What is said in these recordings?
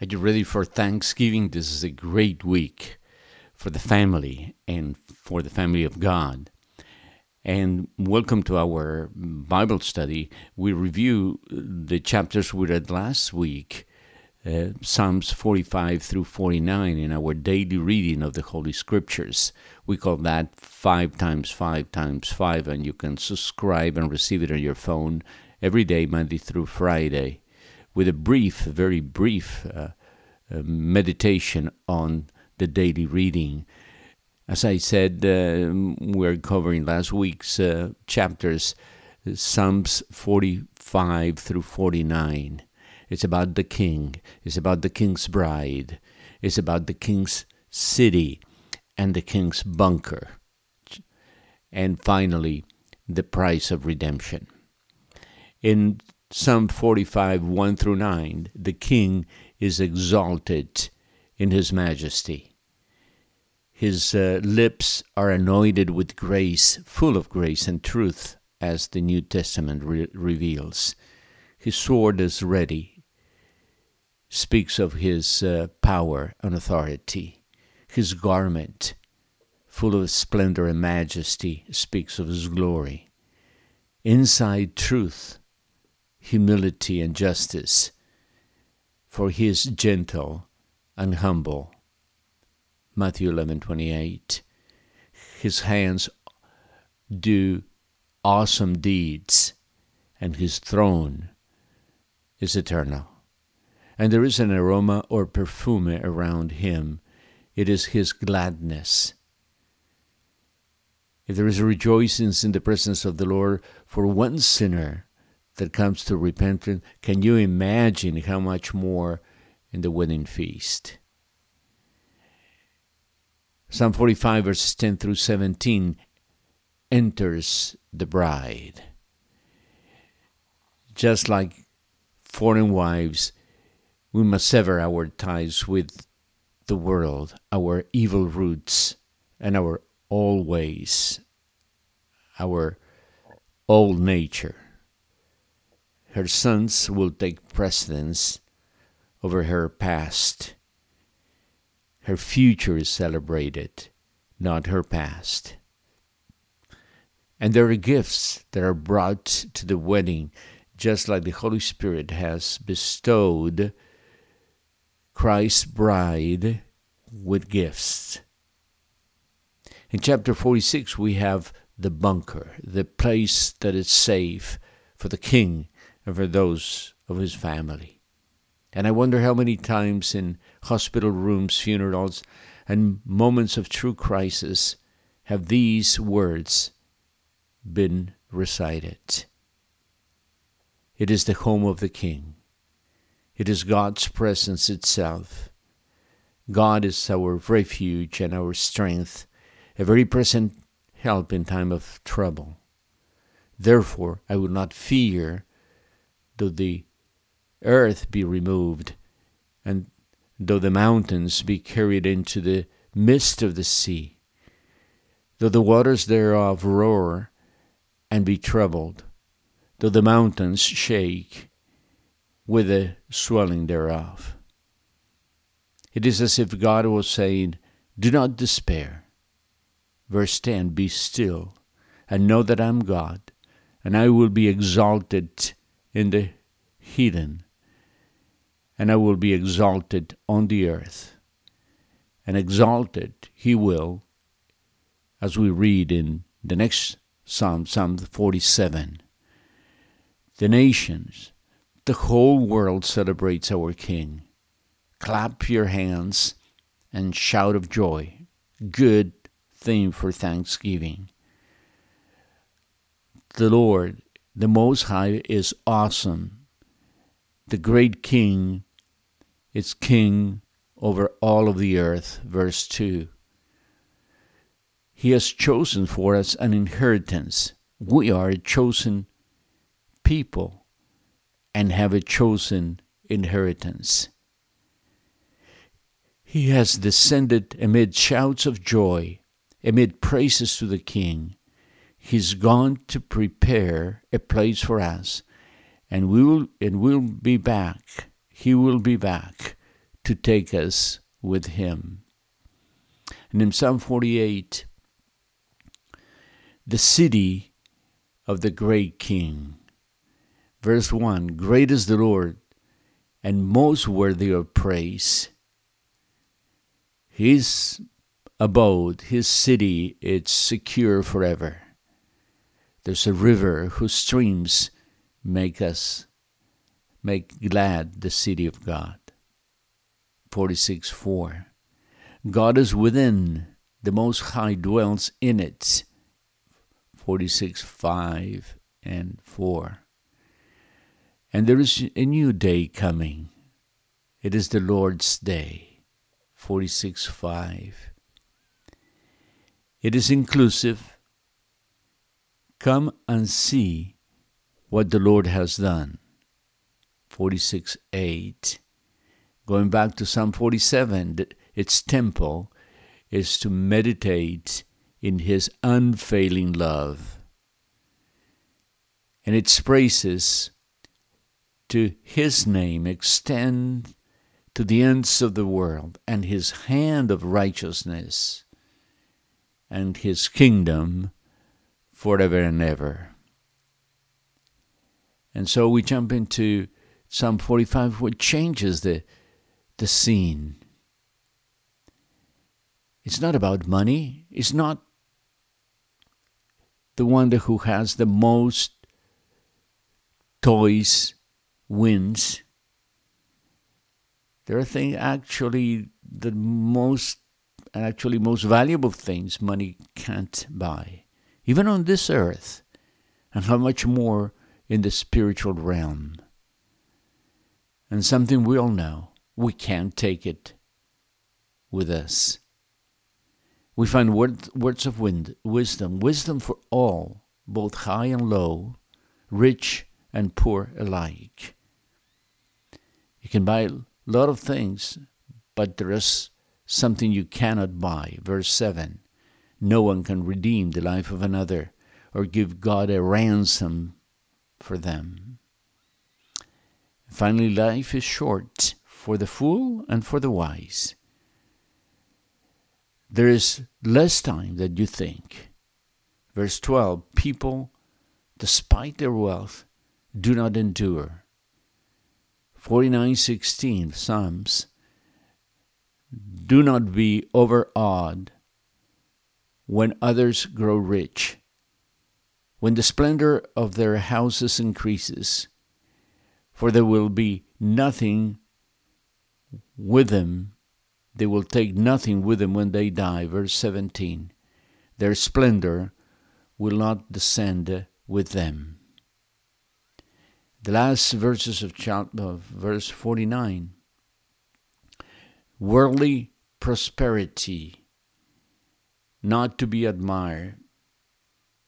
Are you ready for Thanksgiving? This is a great week for the family and for the family of God. And welcome to our Bible study. We review the chapters we read last week, uh, Psalms 45 through 49, in our daily reading of the Holy Scriptures. We call that 5 times 5 times 5, and you can subscribe and receive it on your phone every day, Monday through Friday with a brief, very brief uh, uh, meditation on the daily reading. As I said, uh, we're covering last week's uh, chapters, Psalms 45 through 49. It's about the king, it's about the king's bride, it's about the king's city and the king's bunker. And finally, the price of redemption. In Psalm 45, 1 through 9, the king is exalted in his majesty. His uh, lips are anointed with grace, full of grace and truth, as the New Testament re- reveals. His sword is ready, speaks of his uh, power and authority. His garment, full of splendor and majesty, speaks of his glory. Inside truth, humility, and justice, for he is gentle and humble. Matthew 11:28. His hands do awesome deeds, and his throne is eternal. And there is an aroma or perfume around him. It is his gladness. If there is a rejoicing in the presence of the Lord for one sinner, that comes to repentance, can you imagine how much more in the wedding feast? Psalm 45, verses 10 through 17 enters the bride. Just like foreign wives, we must sever our ties with the world, our evil roots, and our old ways, our old nature her sons will take precedence over her past. Her future is celebrated, not her past. And there are gifts that are brought to the wedding, just like the Holy Spirit has bestowed Christ's bride with gifts. In chapter 46, we have the bunker, the place that is safe for the king for those of his family. And I wonder how many times in hospital rooms, funerals, and moments of true crisis have these words been recited. It is the home of the King. It is God's presence itself. God is our refuge and our strength, a very present help in time of trouble. Therefore, I will not fear though the earth be removed, and though the mountains be carried into the midst of the sea, though the waters thereof roar and be troubled, though the mountains shake with the swelling thereof. It is as if God was saying, Do not despair. Verse 10 Be still and know that I am God, and I will be exalted in the hidden, and I will be exalted on the earth. And exalted he will, as we read in the next Psalm, Psalm 47. The nations, the whole world celebrates our King. Clap your hands and shout of joy. Good theme for Thanksgiving. The Lord the Most High is awesome. The great King is King over all of the earth. Verse 2. He has chosen for us an inheritance. We are a chosen people and have a chosen inheritance. He has descended amid shouts of joy, amid praises to the King. He's gone to prepare a place for us, and we will and we'll be back. He will be back to take us with him. And in Psalm 48, the city of the great king. Verse 1 Great is the Lord and most worthy of praise. His abode, his city, it's secure forever. There's a river whose streams make us make glad the city of God. 46 4. God is within, the Most High dwells in it. 46 5 and 4. And there is a new day coming. It is the Lord's day. 46 5. It is inclusive. Come and see what the Lord has done. 46 8. Going back to Psalm 47, its temple is to meditate in His unfailing love. And its praises to His name extend to the ends of the world, and His hand of righteousness and His kingdom forever and ever. And so we jump into Psalm 45, which changes the, the scene. It's not about money. It's not the one who has the most toys wins. There are things actually the most and actually most valuable things money can't buy, even on this earth, and how much more in the spiritual realm. And something we all know we can't take it with us. We find word, words of wind, wisdom, wisdom for all, both high and low, rich and poor alike. You can buy a lot of things, but there is something you cannot buy. Verse 7 No one can redeem the life of another or give God a ransom for them. Finally, life is short for the fool and for the wise. There is less time than you think. Verse 12 People, despite their wealth, do not endure. 49:16 Psalms Do not be overawed when others grow rich. When the splendor of their houses increases for there will be nothing with them they will take nothing with them when they die. Verse 17 their splendor will not descend with them. The last verses of, of verse 49 worldly prosperity not to be admired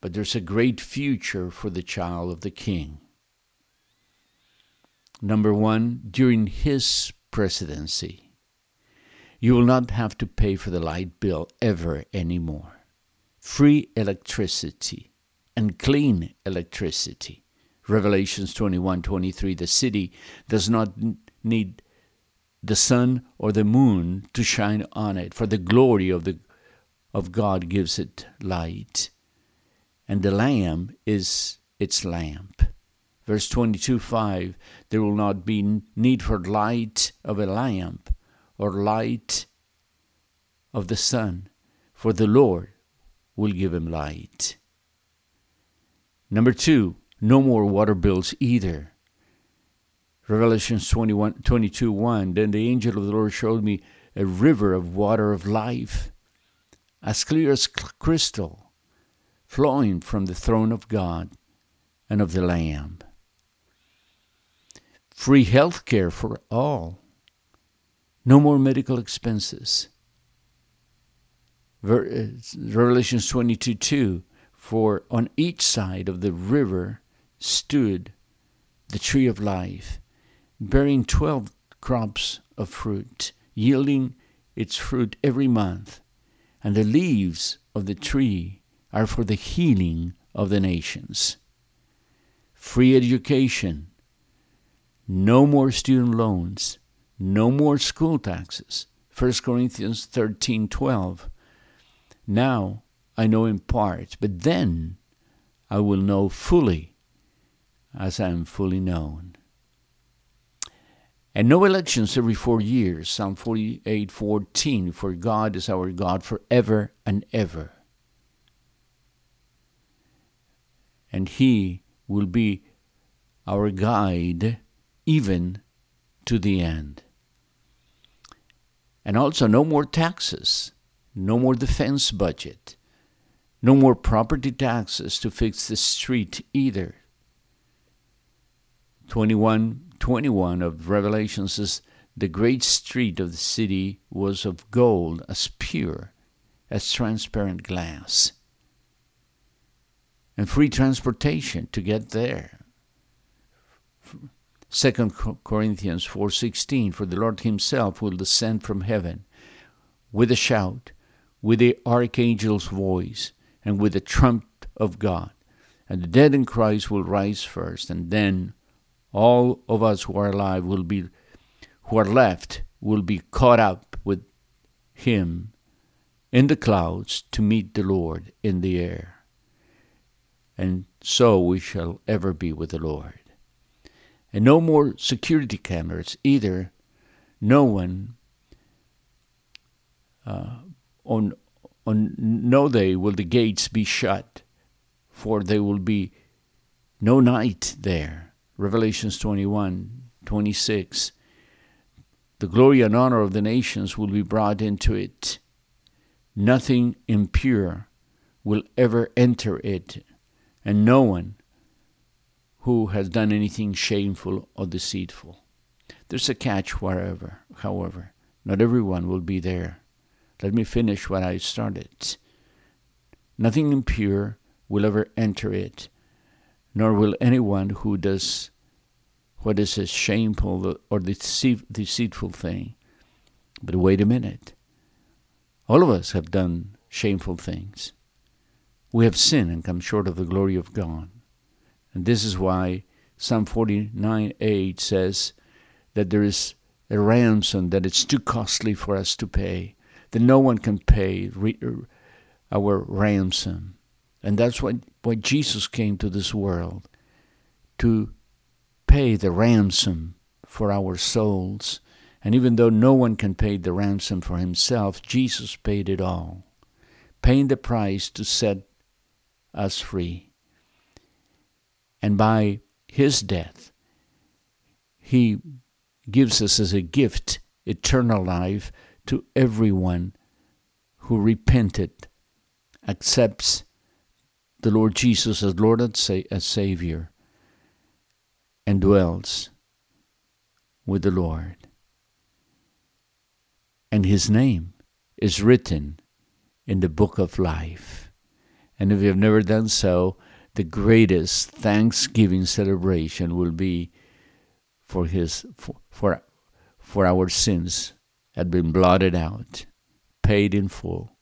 but there's a great future for the child of the king number 1 during his presidency you will not have to pay for the light bill ever anymore free electricity and clean electricity Revelations 21 23. The city does not need the sun or the moon to shine on it, for the glory of, the, of God gives it light. And the Lamb is its lamp. Verse 22 5 There will not be need for light of a lamp or light of the sun, for the Lord will give him light. Number two, no more water bills either. Revelations 21, 22 1. Then the angel of the Lord showed me a river of water of life, as clear as crystal, flowing from the throne of God and of the Lamb. Free health care for all. No more medical expenses. Uh, Revelations 22 2. For on each side of the river stood the tree of life, bearing twelve crops of fruit, yielding its fruit every month, and the leaves of the tree are for the healing of the nations. Free education, no more student loans, No more school taxes. 1 Corinthians 13 12. Now I know in part, but then I will know fully as I am fully known. And no elections every four years. Psalm 48 14. For God is our God forever and ever. And He will be our guide even to the end. And also, no more taxes, no more defense budget, no more property taxes to fix the street either. 21 21 of Revelation says, The great street of the city was of gold, as pure as transparent glass. And free transportation to get there. 2 Corinthians 4:16 for the Lord himself will descend from heaven with a shout with the archangel's voice and with the trump of God and the dead in Christ will rise first and then all of us who are alive will be who are left will be caught up with him in the clouds to meet the Lord in the air and so we shall ever be with the Lord and no more security cameras either. No one uh, on on no day will the gates be shut, for there will be no night there. Revelations 21, 26. The glory and honor of the nations will be brought into it. Nothing impure will ever enter it, and no one who has done anything shameful or deceitful. There's a catch, wherever, however. Not everyone will be there. Let me finish what I started. Nothing impure will ever enter it, nor will anyone who does what is a shameful or deceitful thing. But wait a minute. All of us have done shameful things. We have sinned and come short of the glory of God. And this is why Psalm 49 8 says that there is a ransom that it's too costly for us to pay, that no one can pay our ransom. And that's why, why Jesus came to this world to pay the ransom for our souls. And even though no one can pay the ransom for himself, Jesus paid it all, paying the price to set us free. And by his death, he gives us as a gift eternal life to everyone who repented, accepts the Lord Jesus as Lord and as Savior, and dwells with the Lord. And his name is written in the book of life. And if you have never done so, the greatest Thanksgiving celebration will be for his for, for, for our sins had been blotted out, paid in full,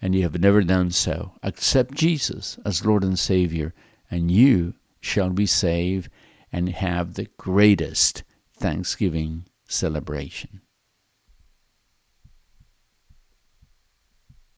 and you have never done so. Accept Jesus as Lord and Savior, and you shall be saved and have the greatest Thanksgiving celebration.